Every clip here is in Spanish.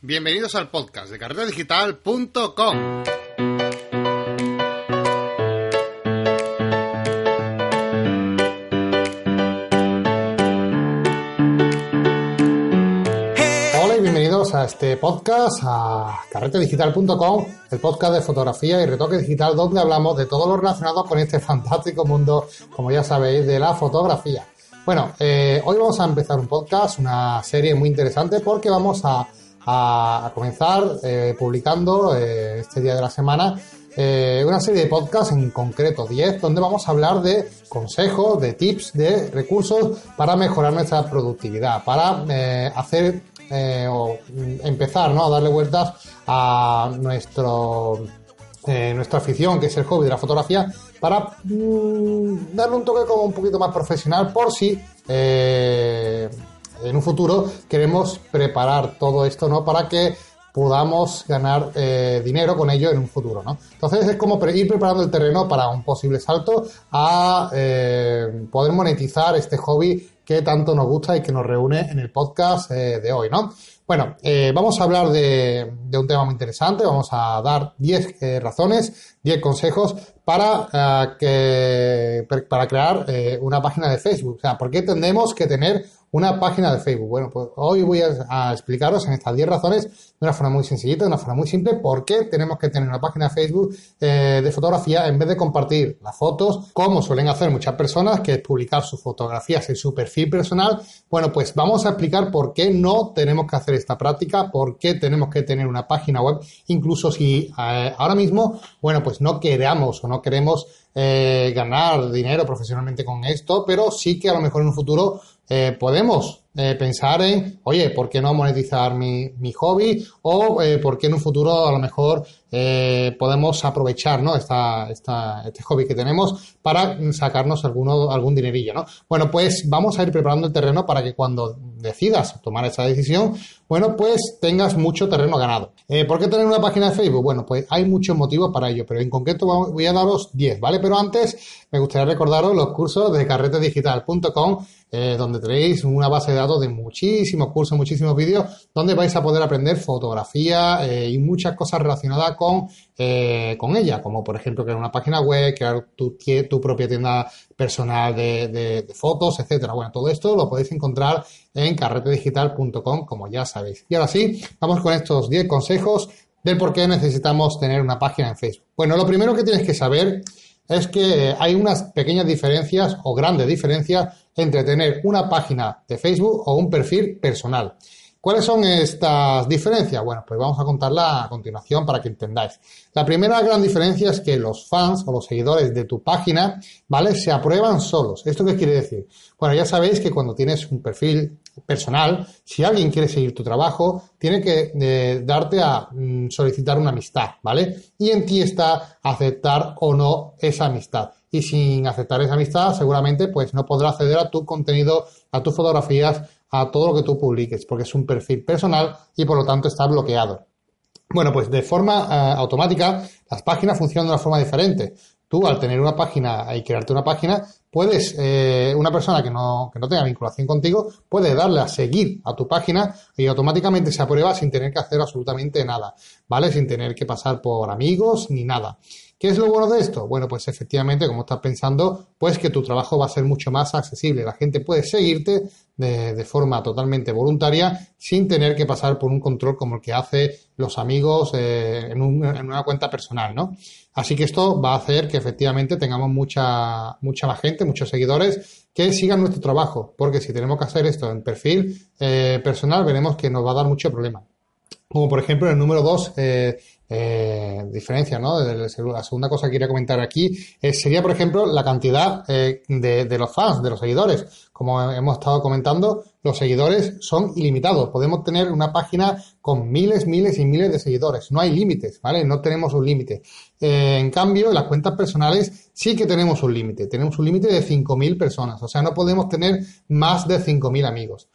Bienvenidos al podcast de carretedigital.com. A este podcast, a carretedigital.com, el podcast de fotografía y retoque digital donde hablamos de todo lo relacionado con este fantástico mundo, como ya sabéis, de la fotografía. Bueno, eh, hoy vamos a empezar un podcast, una serie muy interesante porque vamos a a, comenzar eh, publicando eh, este día de la semana eh, una serie de podcasts, en concreto 10, donde vamos a hablar de consejos, de tips, de recursos para mejorar nuestra productividad, para hacer o empezar ¿no? a darle vueltas a nuestro nuestra afición, que es el hobby de la fotografía, para mm, darle un toque como un poquito más profesional por si en un futuro queremos preparar todo esto, ¿no? Para que podamos ganar eh, dinero con ello en un futuro, ¿no? Entonces es como ir preparando el terreno para un posible salto a eh, poder monetizar este hobby que tanto nos gusta y que nos reúne en el podcast eh, de hoy, ¿no? Bueno, vamos a hablar de, un tema muy interesante, vamos a dar 10 razones, 10 consejos para, que, para crear una página de Facebook. O sea, ¿por qué tendemos que tener una página de Facebook. Bueno, pues hoy voy a, explicaros en estas 10 razones de una forma muy sencillita, de una forma muy simple, por qué tenemos que tener una página de Facebook eh, de fotografía en vez de compartir las fotos, como suelen hacer muchas personas, que es publicar sus fotografías en su perfil personal. Bueno, pues vamos a explicar por qué no tenemos que hacer esta práctica, por qué tenemos que tener una página web, incluso si eh, ahora mismo, bueno, pues no queramos o no queremos eh, ganar dinero profesionalmente con esto, pero sí que a lo mejor en un futuro eh, podemos eh, pensar en, oye, ¿por qué no monetizar mi, mi hobby? O eh, ¿por qué en un futuro a lo mejor eh, podemos aprovechar ¿no? esta, esta, este hobby que tenemos para sacarnos alguno, algún dinerillo? ¿no? Bueno, pues vamos a ir preparando el terreno para que cuando decidas tomar esa decisión, bueno, pues tengas mucho terreno ganado. Eh, ¿Por qué tener una página de Facebook? Bueno, pues hay muchos motivos para ello, pero en concreto voy a daros 10, ¿vale? Pero antes me gustaría recordaros los cursos de carretedigital.com eh, donde tenéis una base de datos de muchísimos cursos, muchísimos vídeos, donde vais a poder aprender fotografía eh, y muchas cosas relacionadas con, eh, con ella, como por ejemplo crear una página web, crear tu, propia tienda personal de, de, de, fotos, etcétera. Bueno, todo esto lo podéis encontrar en carretedigital.com, como ya sabéis. Y ahora sí, vamos con estos 10 consejos del por qué necesitamos tener una página en Facebook. Bueno, lo primero que tienes que saber es que hay unas pequeñas diferencias o grandes diferencias entre tener una página de Facebook o un perfil personal. ¿Cuáles son estas diferencias? Bueno, pues vamos a contarla a continuación para que entendáis. La primera gran diferencia es que los fans o los seguidores de tu página, ¿vale? Se aprueban solos. ¿Esto qué quiere decir? Bueno, ya sabéis que cuando tienes un perfil personal, si alguien quiere seguir tu trabajo, tiene que eh, darte a mm, solicitar una amistad, ¿vale? Y en ti está aceptar o no esa amistad. Y sin aceptar esa amistad, seguramente pues no podrá acceder a tu contenido, a tus fotografías, a todo lo que tú publiques, porque es un perfil personal y por lo tanto está bloqueado. Bueno, pues de forma eh, automática las páginas funcionan de una forma diferente. Tú al tener una página y crearte una página, puedes, eh, una persona que no, que no tenga vinculación contigo, puede darle a seguir a tu página y automáticamente se aprueba sin tener que hacer absolutamente nada, ¿vale? Sin tener que pasar por amigos ni nada. ¿Qué es lo bueno de esto? Bueno, pues efectivamente, como estás pensando, pues que tu trabajo va a ser mucho más accesible. La gente puede seguirte de, forma totalmente voluntaria sin tener que pasar por un control como el que hace los amigos eh, en, una cuenta personal, ¿no? Así que esto va a hacer que efectivamente tengamos mucha, mucha más gente, muchos seguidores que sigan nuestro trabajo, porque si tenemos que hacer esto en perfil eh, personal, veremos que nos va a dar mucho problema. Como por ejemplo el número dos, eh, eh, diferencia, ¿no? La segunda cosa que quería comentar aquí eh, sería, por ejemplo, la cantidad eh, de, de, los fans, de los seguidores. Como hemos estado comentando, los seguidores son ilimitados. Podemos tener una página con miles, miles y miles de seguidores. No hay límites, ¿vale? No tenemos un límite. Eh, en cambio, en las cuentas personales sí que tenemos un límite. Tenemos un límite de 5.000 personas. O sea, no podemos tener más de 5.000 amigos.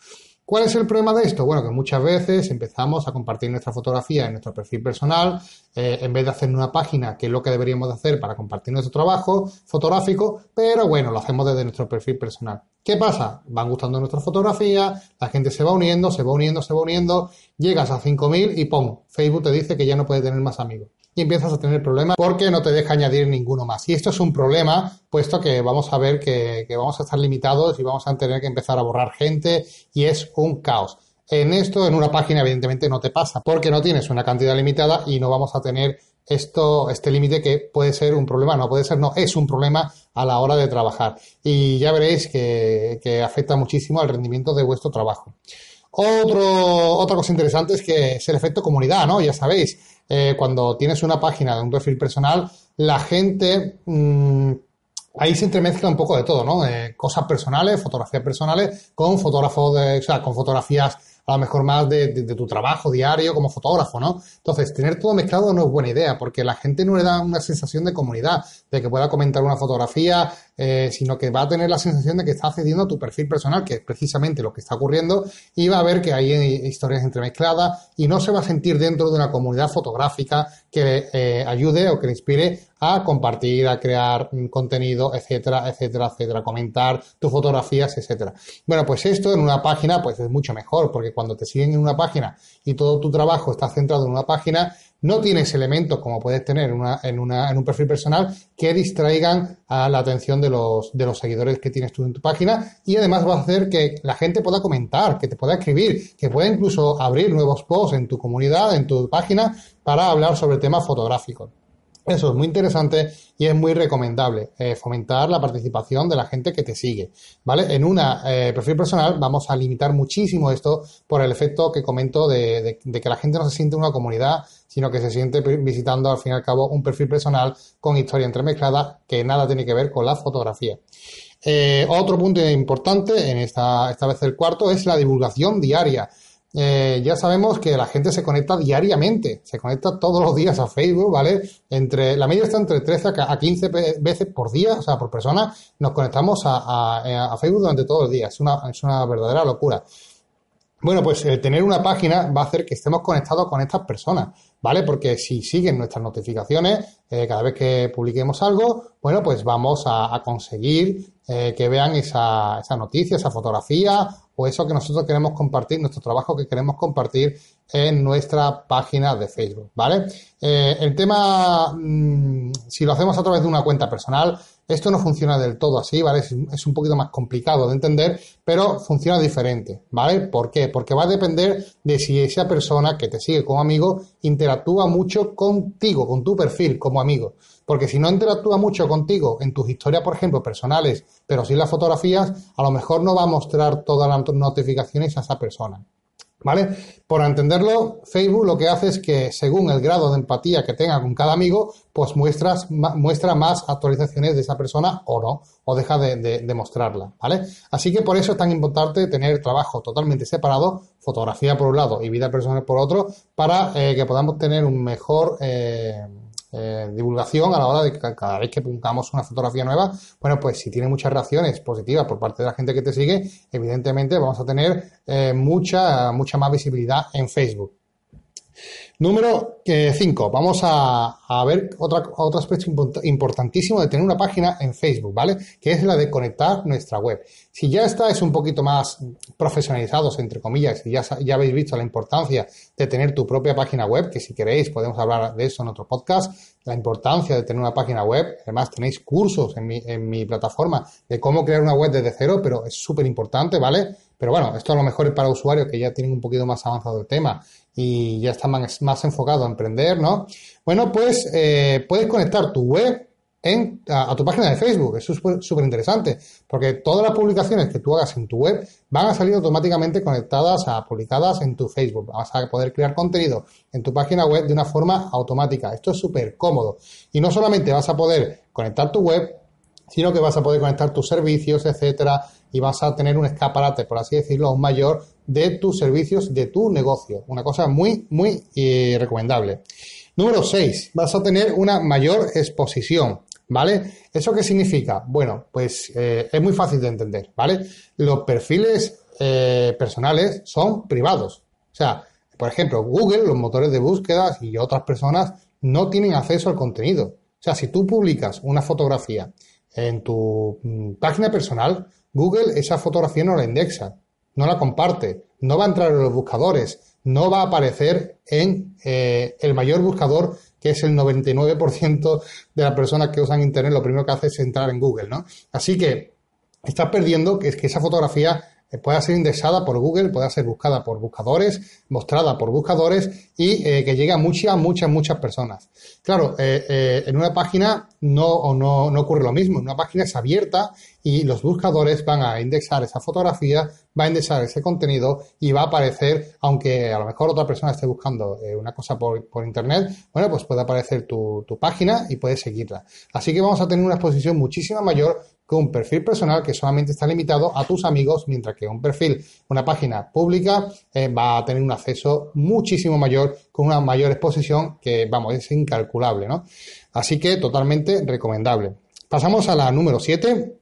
¿Cuál es el problema de esto? Bueno, que muchas veces empezamos a compartir nuestra fotografía en nuestro perfil personal, eh, en vez de hacer una página, que es lo que deberíamos hacer para compartir nuestro trabajo fotográfico, pero bueno, lo hacemos desde nuestro perfil personal. ¿Qué pasa? Van gustando nuestras fotografías, la gente se va uniendo, se va uniendo, se va uniendo, llegas a 5.000 y ¡pum! Facebook te dice que ya no puede tener más amigos. Y empiezas a tener problemas porque no te deja añadir ninguno más. Y esto es un problema, puesto que vamos a ver que, que vamos a estar limitados y vamos a tener que empezar a borrar gente y es un caos. En esto, en una página, evidentemente no te pasa, porque no tienes una cantidad limitada y no vamos a tener esto, este límite que puede ser un problema, no puede ser, no, es un problema a la hora de trabajar. Y ya veréis que, afecta muchísimo al rendimiento de vuestro trabajo. Otro, otra cosa interesante es que es el efecto comunidad, ¿no? Ya sabéis, eh, cuando tienes una página de un perfil personal, la gente, mm, ahí se entremezcla un poco de todo, ¿no? Eh, cosas personales, fotografías personales, con fotógrafos de, o sea, con fotografías a lo mejor más de, tu trabajo diario como fotógrafo, ¿no? Entonces, tener todo mezclado no es buena idea, porque la gente no le da una sensación de comunidad, de que pueda comentar una fotografía, eh, sino que va a tener la sensación de que está accediendo a tu perfil personal, que es precisamente lo que está ocurriendo, y va a ver que hay historias entremezcladas y no se va a sentir dentro de una comunidad fotográfica que eh, ayude o que le inspire a compartir, a crear contenido, etcétera, etcétera, etcétera, comentar tus fotografías, etcétera. Bueno, pues esto en una página pues es mucho mejor, porque cuando te siguen en una página y todo tu trabajo está centrado en una página, no tienes elementos como puedes tener en, un perfil personal que distraigan a la atención de los, de los seguidores que tienes tú en tu página y además va a hacer que la gente pueda comentar, que te pueda escribir, que pueda incluso abrir nuevos posts en tu comunidad, en tu página para hablar sobre temas fotográficos. Eso es muy interesante y es muy recomendable eh, fomentar la participación de la gente que te sigue, ¿vale? En una eh, perfil personal vamos a limitar muchísimo esto por el efecto que comento de, que la gente no se siente una comunidad, sino que se siente visitando al fin y al cabo un perfil personal con historia entremezclada que nada tiene que ver con la fotografía. Eh, otro punto importante, en esta, esta vez el cuarto, es la divulgación diaria. Eh, ya sabemos que la gente se conecta diariamente, se conecta todos los días a Facebook, ¿vale? Entre, la media está entre 13 a 15 veces por día, o sea, por persona, nos conectamos a, Facebook durante todo el día. Es una, es una verdadera locura. Bueno, pues eh, tener una página va a hacer que estemos conectados con estas personas, ¿vale? Porque si siguen nuestras notificaciones, eh, cada vez que publiquemos algo, bueno, pues vamos a, conseguir que vean esa, esa noticia, esa fotografía o eso que nosotros queremos compartir, nuestro trabajo que queremos compartir en nuestra página de Facebook, ¿vale? Eh, el tema, mm, si lo hacemos a través de una cuenta personal, esto no funciona del todo así, ¿vale? Es, un poquito más complicado de entender, pero funciona diferente, ¿vale? ¿Por qué? Porque va a depender de si esa persona que te sigue como amigo interactúa mucho contigo, con tu perfil como amigo. Porque si no interactúa mucho contigo en tus historias, por ejemplo, personales, pero sin las fotografías, a lo mejor no va a mostrar todas las notificaciones a esa persona. ¿Vale? Por entenderlo, Facebook lo que hace es que según el grado de empatía que tenga con cada amigo, pues muestras, muestra más actualizaciones de esa persona o no, o deja de, mostrarla, ¿vale? Así que por eso es tan importante tener trabajo totalmente separado, fotografía por un lado y vida personal por otro, para eh, que podamos tener un mejor... Eh, eh, divulgación a la hora de que cada vez que publicamos una fotografía nueva, bueno, pues si tiene muchas reacciones positivas por parte de la gente que te sigue, evidentemente vamos a tener eh, mucha, mucha más visibilidad en Facebook. Número 5. Vamos a, ver otra, otro aspecto importantísimo de tener una página en Facebook, ¿vale? Que es la de conectar nuestra web. Si ya estáis un poquito más profesionalizados, entre comillas, y ya, ya habéis visto la importancia de tener tu propia página web, que si queréis podemos hablar de eso en otro podcast, la importancia de tener una página web. Además, tenéis cursos en mi, en mi plataforma de cómo crear una web desde cero, pero es súper importante, ¿vale? Pero bueno, esto a lo mejor es para usuarios que ya tienen un poquito más avanzado el tema y ya está más, más enfocado a emprender, ¿no? Bueno, pues eh, puedes conectar tu web en, a, tu página de Facebook. Eso es súper interesante, porque todas las publicaciones que tú hagas en tu web van a salir automáticamente conectadas a publicadas en tu Facebook. Vas a poder crear contenido en tu página web de una forma automática. Esto es súper cómodo. Y no solamente vas a poder conectar tu web, sino que vas a poder conectar tus servicios, etcétera, y vas a tener un escaparate, por así decirlo, aún mayor de tus servicios, de tu negocio. Una cosa muy, muy eh, recomendable. Número 6. Vas a tener una mayor exposición. ¿Vale? ¿Eso qué significa? Bueno, pues eh, es muy fácil de entender, ¿vale? Los perfiles eh, personales son privados. O sea, por ejemplo, Google, los motores de búsqueda y otras personas no tienen acceso al contenido. O sea, si tú publicas una fotografía en tu mm, página personal, Google esa fotografía no la indexa, no la comparte, no va a entrar en los buscadores, no va a aparecer en eh, el mayor buscador que es el 99% de las personas que usan Internet, lo primero que hace es entrar en Google, ¿no? Así que estás perdiendo que es que esa fotografía pueda ser indexada por Google, pueda ser buscada por buscadores, mostrada por buscadores y eh, que llegue a muchas, muchas, muchas personas. Claro, eh, eh, en una página no, no, no ocurre lo mismo. En una página es abierta y los buscadores van a indexar esa fotografía, va a indexar ese contenido y va a aparecer, aunque a lo mejor otra persona esté buscando una cosa por, por, internet, bueno, pues puede aparecer tu, tu página y puedes seguirla. Así que vamos a tener una exposición muchísima mayor un perfil personal que solamente está limitado a tus amigos, mientras que un perfil, una página pública, eh, va a tener un acceso muchísimo mayor, con una mayor exposición que, vamos, es incalculable, ¿no? Así que totalmente recomendable. Pasamos a la número 7,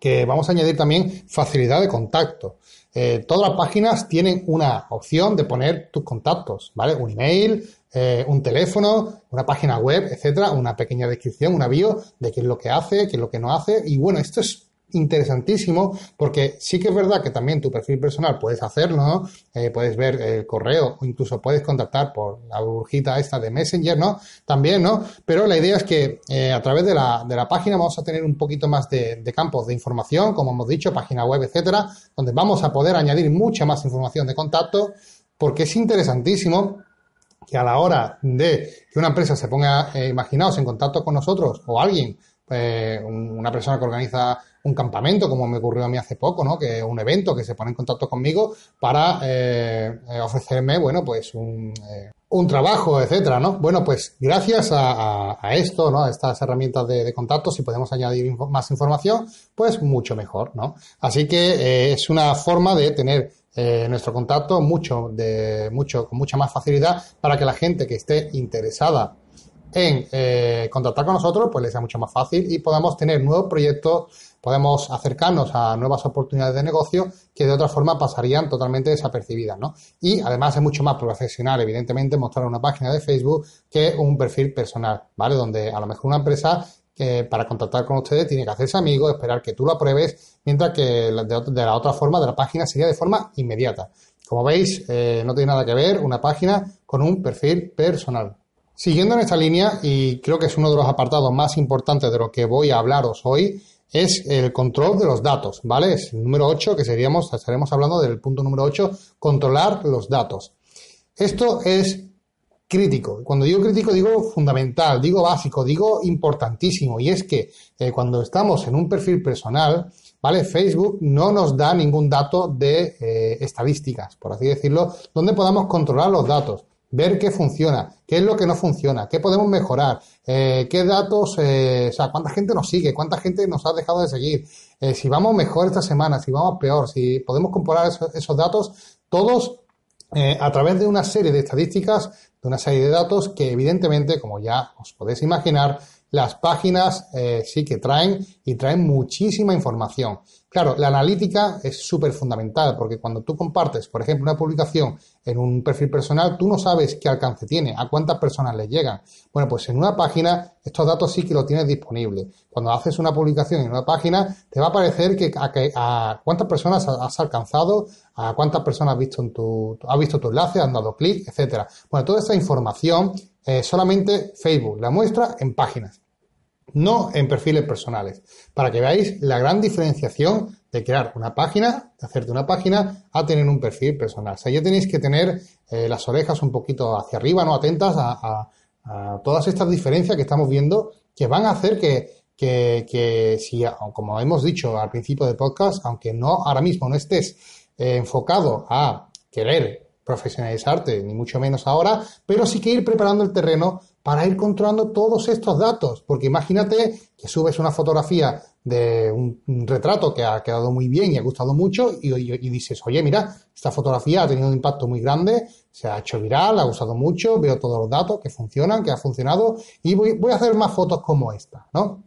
que vamos a añadir también facilidad de contacto. Eh, todas las páginas tienen una opción de poner tus contactos, ¿vale? Un email, eh, un teléfono, una página web, etcétera, una pequeña descripción, una bio de qué es lo que hace, qué es lo que no hace. Y bueno, esto es interesantísimo porque sí que es verdad que también tu perfil personal puedes hacerlo, ¿no? Eh, puedes ver el correo o incluso puedes contactar por la burbujita esta de Messenger, ¿no? También, ¿no? Pero la idea es que eh, a través de la, de la página vamos a tener un poquito más de, campos de información, como hemos dicho, página web, etcétera, donde vamos a poder añadir mucha más información de contacto porque es interesantísimo que a la hora de que una empresa se ponga, eh, imaginaos, en contacto con nosotros o alguien, una persona que organiza un campamento, como me ocurrió a mí hace poco, ¿no? Que un evento que se pone en contacto conmigo para eh, ofrecerme, bueno, pues un, un trabajo, etcétera, ¿no? Bueno, pues gracias a, esto, ¿no? A estas herramientas de, contacto, si podemos añadir más información, pues mucho mejor, ¿no? Así que es una forma de tener eh, nuestro contacto mucho, de, mucho, con mucha más facilidad para que la gente que esté interesada en eh, contactar con nosotros, pues les sea mucho más fácil y podamos tener nuevos proyectos, podemos acercarnos a nuevas oportunidades de negocio que de otra forma pasarían totalmente desapercibidas, ¿no? Y además es mucho más profesional, evidentemente, mostrar una página de Facebook que un perfil personal, ¿vale? Donde a lo mejor una empresa que para contactar con ustedes tiene que hacerse amigo, esperar que tú lo apruebes, mientras que de, la otra forma de la página sería de forma inmediata. Como veis, eh, no tiene nada que ver una página con un perfil personal. Siguiendo en esta línea, y creo que es uno de los apartados más importantes de lo que voy a hablaros hoy, es el control de los datos, ¿vale? Es el número 8, que seríamos, estaremos hablando del punto número 8, controlar los datos. Esto es crítico. Cuando digo crítico digo fundamental, digo básico, digo importantísimo. Y es que eh, cuando estamos en un perfil personal, ¿vale? Facebook no nos da ningún dato de eh, estadísticas, por así decirlo, donde podamos controlar los datos, ver qué funciona, qué es lo que no funciona, qué podemos mejorar, eh, qué datos, o sea, cuánta gente nos sigue, cuánta gente nos ha dejado de seguir, si vamos mejor esta semana, si vamos peor, si podemos comparar esos datos, todos a través de una serie de estadísticas de una serie de datos que evidentemente, como ya os podéis imaginar, las páginas eh, sí que traen y traen muchísima información. Claro, la analítica es súper fundamental porque cuando tú compartes, por ejemplo, una publicación en un perfil personal, tú no sabes qué alcance tiene, a cuántas personas le llegan. Bueno, pues en una página estos datos sí que lo tienes disponible. Cuando haces una publicación en una página, te va a aparecer que a, cuántas personas has alcanzado, a cuántas personas has visto, en tu, has visto tu enlace, han dado clic, etcétera. Bueno, toda esta información eh, solamente Facebook la muestra en páginas no en perfiles personales, para que veáis la gran diferenciación de crear una página, de hacerte una página, a tener un perfil personal. O sea, ya tenéis que tener eh, las orejas un poquito hacia arriba, no atentas a, todas estas diferencias que estamos viendo, que van a hacer que, que, si, como hemos dicho al principio del podcast, aunque no ahora mismo no estés eh, enfocado a querer profesionalizarte, ni mucho menos ahora, pero sí que ir preparando el terreno para ir controlando todos estos datos. Porque imagínate que subes una fotografía de un, retrato que ha quedado muy bien y ha gustado mucho y, dices, oye, mira, esta fotografía ha tenido un impacto muy grande, se ha hecho viral, ha gustado mucho, veo todos los datos que funcionan, que ha funcionado y voy, voy a hacer más fotos como esta, ¿no?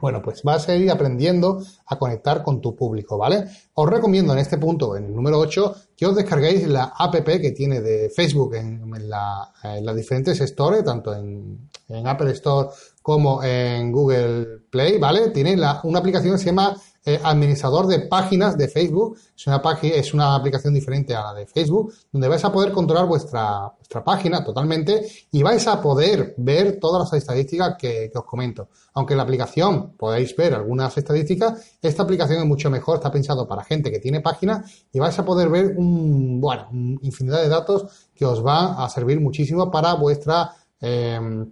Bueno, pues vas a ir aprendiendo a conectar con tu público, ¿vale? Os recomiendo en este punto, en el número 8, que os descarguéis la app que tiene de Facebook en, las diferentes stores, tanto en, Apple Store como en Google Play, ¿vale? Tiene una aplicación que se llama eh, administrador de páginas de Facebook. Es una, es una aplicación diferente a la de Facebook, donde vais a poder controlar vuestra, vuestra página totalmente y vais a poder ver todas las estadísticas que, os comento. Aunque en la aplicación podéis ver algunas estadísticas, esta aplicación es mucho mejor, está pensado para gente que tiene páginas y vais a poder ver un, bueno, infinidad de datos que os van a servir muchísimo para vuestra eh,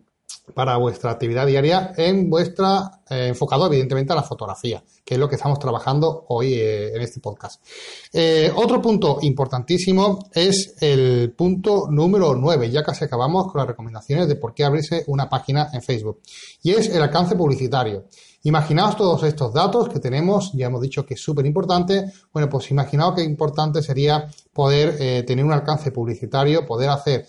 para vuestra actividad diaria en vuestra eh, enfocado evidentemente a la fotografía, que es lo que estamos trabajando hoy eh, en este podcast. Eh, otro punto importantísimo es el punto número 9, ya casi acabamos con las recomendaciones de por qué abrirse una página en Facebook, y es el alcance publicitario. Imaginaos todos estos datos que tenemos, ya hemos dicho que es súper importante. Bueno, pues imaginaos qué importante sería poder tener un alcance publicitario, poder hacer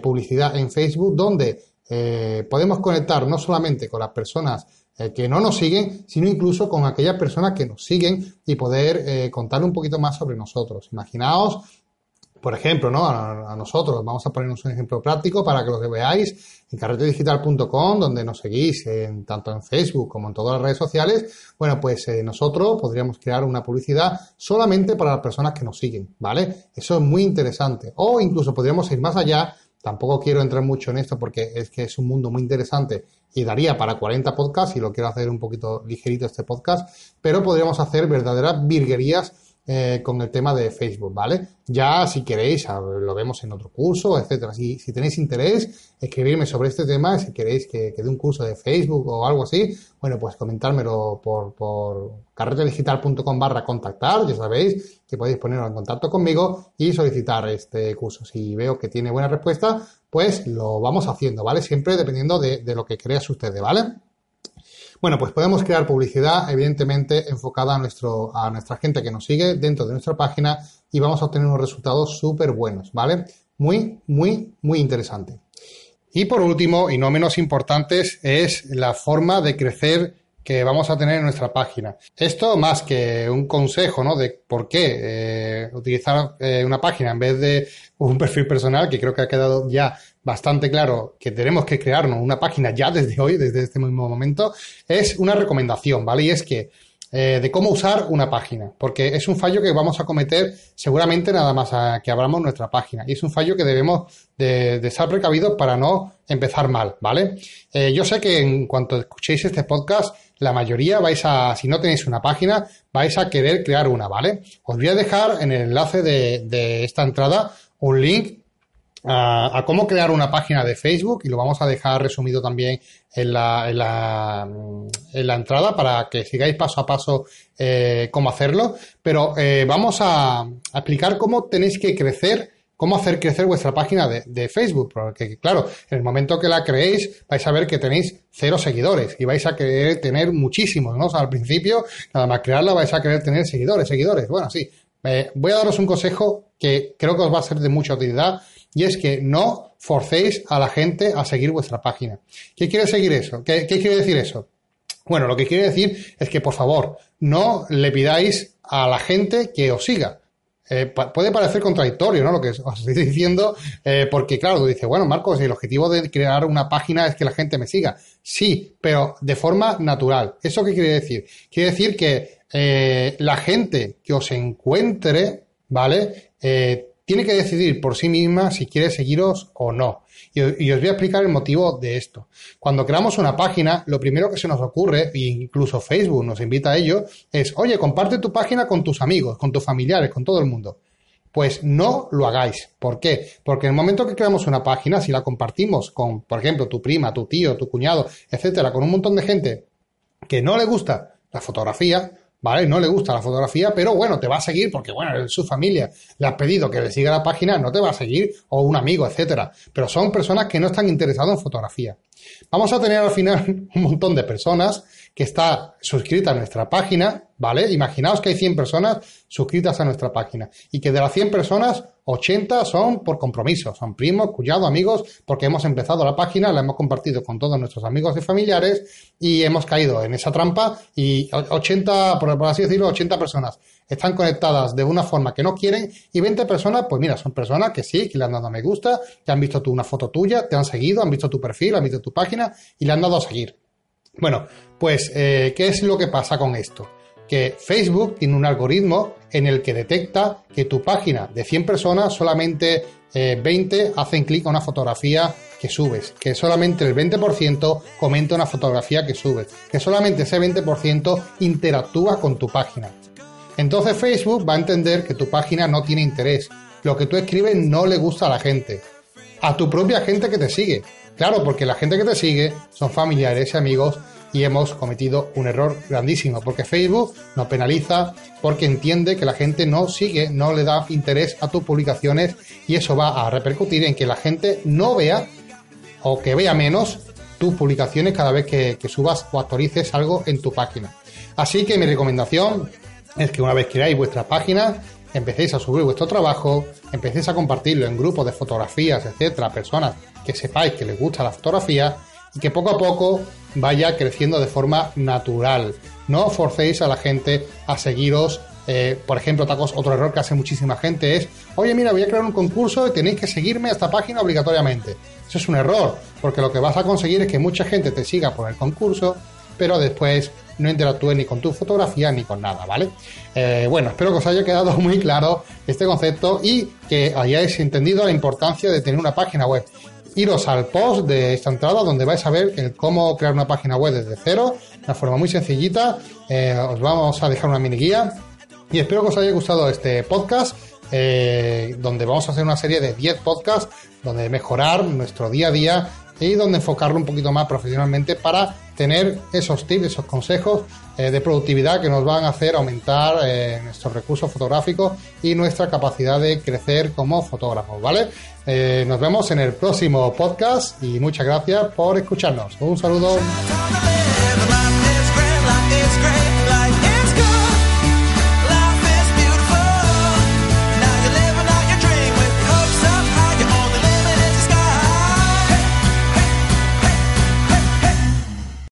publicidad en Facebook donde eh, podemos conectar no solamente con las personas eh, que no nos siguen, sino incluso con aquellas personas que nos siguen y poder eh, contar un poquito más sobre nosotros. Imaginaos, por ejemplo, ¿no? A, nosotros, vamos a ponernos un ejemplo práctico para que lo veáis en carretedigital.com, donde nos seguís en, tanto en Facebook como en todas las redes sociales. Bueno, pues nosotros podríamos crear una publicidad solamente para las personas que nos siguen, ¿vale? Eso es muy interesante. O incluso podríamos ir más allá Tampoco quiero entrar mucho en esto porque es que es un mundo muy interesante y daría para 40 podcasts y lo quiero hacer un poquito ligerito este podcast, pero podríamos hacer verdaderas virguerías eh, con el tema de Facebook, ¿vale? Ya si queréis, lo vemos en otro curso, etcétera. Si, si tenéis interés, escribirme sobre este tema, si queréis que, dé un curso de Facebook o algo así, bueno, pues comentármelo por, por carretedigital.com barra contactar, ya sabéis que podéis poneros en contacto conmigo y solicitar este curso. Si veo que tiene buena respuesta, pues lo vamos haciendo, ¿vale? Siempre dependiendo de, de lo que creas ustedes, ¿vale? Bueno, pues podemos crear publicidad, evidentemente, enfocada a, nuestro, a nuestra gente que nos sigue dentro de nuestra página y vamos a obtener unos resultados súper buenos, ¿vale? Muy, muy, muy interesante. Y por último, y no menos importantes, es la forma de crecer que vamos a tener en nuestra página. Esto más que un consejo, ¿no? De por qué eh, utilizar eh, una página en vez de un perfil personal, que creo que ha quedado ya bastante claro que tenemos que crearnos una página ya desde hoy, desde este mismo momento, es una recomendación, ¿vale? Y es que eh, de cómo usar una página, porque es un fallo que vamos a cometer seguramente nada más a que abramos nuestra página y es un fallo que debemos de, de estar precavidos para no empezar mal, ¿vale? Yo sé que en cuanto escuchéis este podcast, la mayoría vais a, si no tenéis una página, vais a querer crear una, ¿vale? Os voy a dejar en el enlace de, de esta entrada un link a, cómo crear una página de Facebook y lo vamos a dejar resumido también en la, en la, en la entrada para que sigáis paso a paso eh, cómo hacerlo. Pero eh, vamos a, explicar cómo tenéis que crecer cómo hacer crecer vuestra página de, Facebook. Porque, claro, en el momento que la creéis, vais a ver que tenéis cero seguidores y vais a querer tener muchísimos, ¿no? Al principio, nada más crearla, vais a querer tener seguidores, seguidores. Bueno, sí. Eh, voy a daros un consejo que creo que os va a ser de mucha utilidad y es que no forcéis a la gente a seguir vuestra página. ¿Qué quiere seguir eso? ¿Qué, quiere decir eso? Bueno, lo que quiere decir es que, por favor, no le pidáis a la gente que os siga. Eh, puede parecer contradictorio, ¿no? Lo que os estoy diciendo, eh, porque claro, tú dices, bueno, Marcos, el objetivo de crear una página es que la gente me siga. Sí, pero de forma natural. ¿Eso qué quiere decir? Quiere decir que eh, la gente que os encuentre, ¿vale? Tiene que decidir por sí misma si quiere seguiros o no. Y, os voy a explicar el motivo de esto. Cuando creamos una página, lo primero que se nos ocurre, e incluso Facebook nos invita a ello, es, oye, comparte tu página con tus amigos, con tus familiares, con todo el mundo. Pues no lo hagáis. ¿Por qué? Porque en el momento que creamos una página, si la compartimos con, por ejemplo, tu prima, tu tío, tu cuñado, etcétera, con un montón de gente que no le gusta la fotografía, ¿vale? No le gusta la fotografía, pero bueno, te va a seguir porque, bueno, su familia le ha pedido que le siga la página, no te va a seguir, o un amigo, etcétera. Pero son personas que no están interesadas en fotografía. Vamos a tener al final un montón de personas que está suscrita a nuestra página, ¿vale? Imaginaos que hay 100 personas suscritas a nuestra página y que de las 100 personas, 80 son por compromiso, son primos, cuñados, amigos, porque hemos empezado la página, la hemos compartido con todos nuestros amigos y familiares y hemos caído en esa trampa y 80, por así decirlo, 80 personas están conectadas de una forma que no quieren y 20 personas, pues mira, son personas que sí, que le han dado a me gusta, que han visto tú una foto tuya, te han seguido, han visto tu perfil, han visto tu página y le han dado a seguir. Bueno, pues, eh, ¿qué es lo que pasa con esto? Que Facebook tiene un algoritmo en el que detecta que tu página de 100 personas solamente 20 eh, hacen clic a una fotografía que subes, que solamente el 20% comenta una fotografía que subes, que solamente ese 20% interactúa con tu página. Entonces Facebook va a entender que tu página no tiene interés, lo que tú escribes no le gusta a la gente, a tu propia gente que te sigue. Claro, porque la gente que te sigue son familiares y amigos y hemos cometido un error grandísimo, porque Facebook nos penaliza porque entiende que la gente no sigue, no le da interés a tus publicaciones y eso va a repercutir en que la gente no vea o que vea menos tus publicaciones cada vez que, subas o actualices algo en tu página. Así que mi recomendación es que una vez creáis vuestra página, empecéis a subir vuestro trabajo, empecéis a compartirlo en grupos de fotografías, etcétera, personas que sepáis que les gusta la fotografía y que poco a poco vaya creciendo de forma natural. No forcéis a la gente a seguiros. Eh, por ejemplo, tacos, otro error que hace muchísima gente es, oye, mira, voy a crear un concurso y tenéis que seguirme a esta página obligatoriamente. Eso es un error, porque lo que vas a conseguir es que mucha gente te siga por el concurso, pero después no interactúe ni con tu fotografía ni con nada, ¿vale? Eh, bueno, espero que os haya quedado muy claro este concepto y que hayáis entendido la importancia de tener una página web iros al post de esta entrada donde vais a ver cómo crear una página web desde cero, de una forma muy sencillita. Eh, os vamos a dejar una mini guía y espero que os haya gustado este podcast. Eh, donde vamos a hacer una serie de 10 podcasts donde mejorar nuestro día a día y donde enfocarlo un poquito más profesionalmente para tener esos tips, esos consejos eh, de productividad que nos van a hacer aumentar eh, nuestros recursos fotográficos y nuestra capacidad de crecer como fotógrafos, ¿vale? Eh, nos vemos en el próximo podcast y muchas gracias por escucharnos. Un saludo.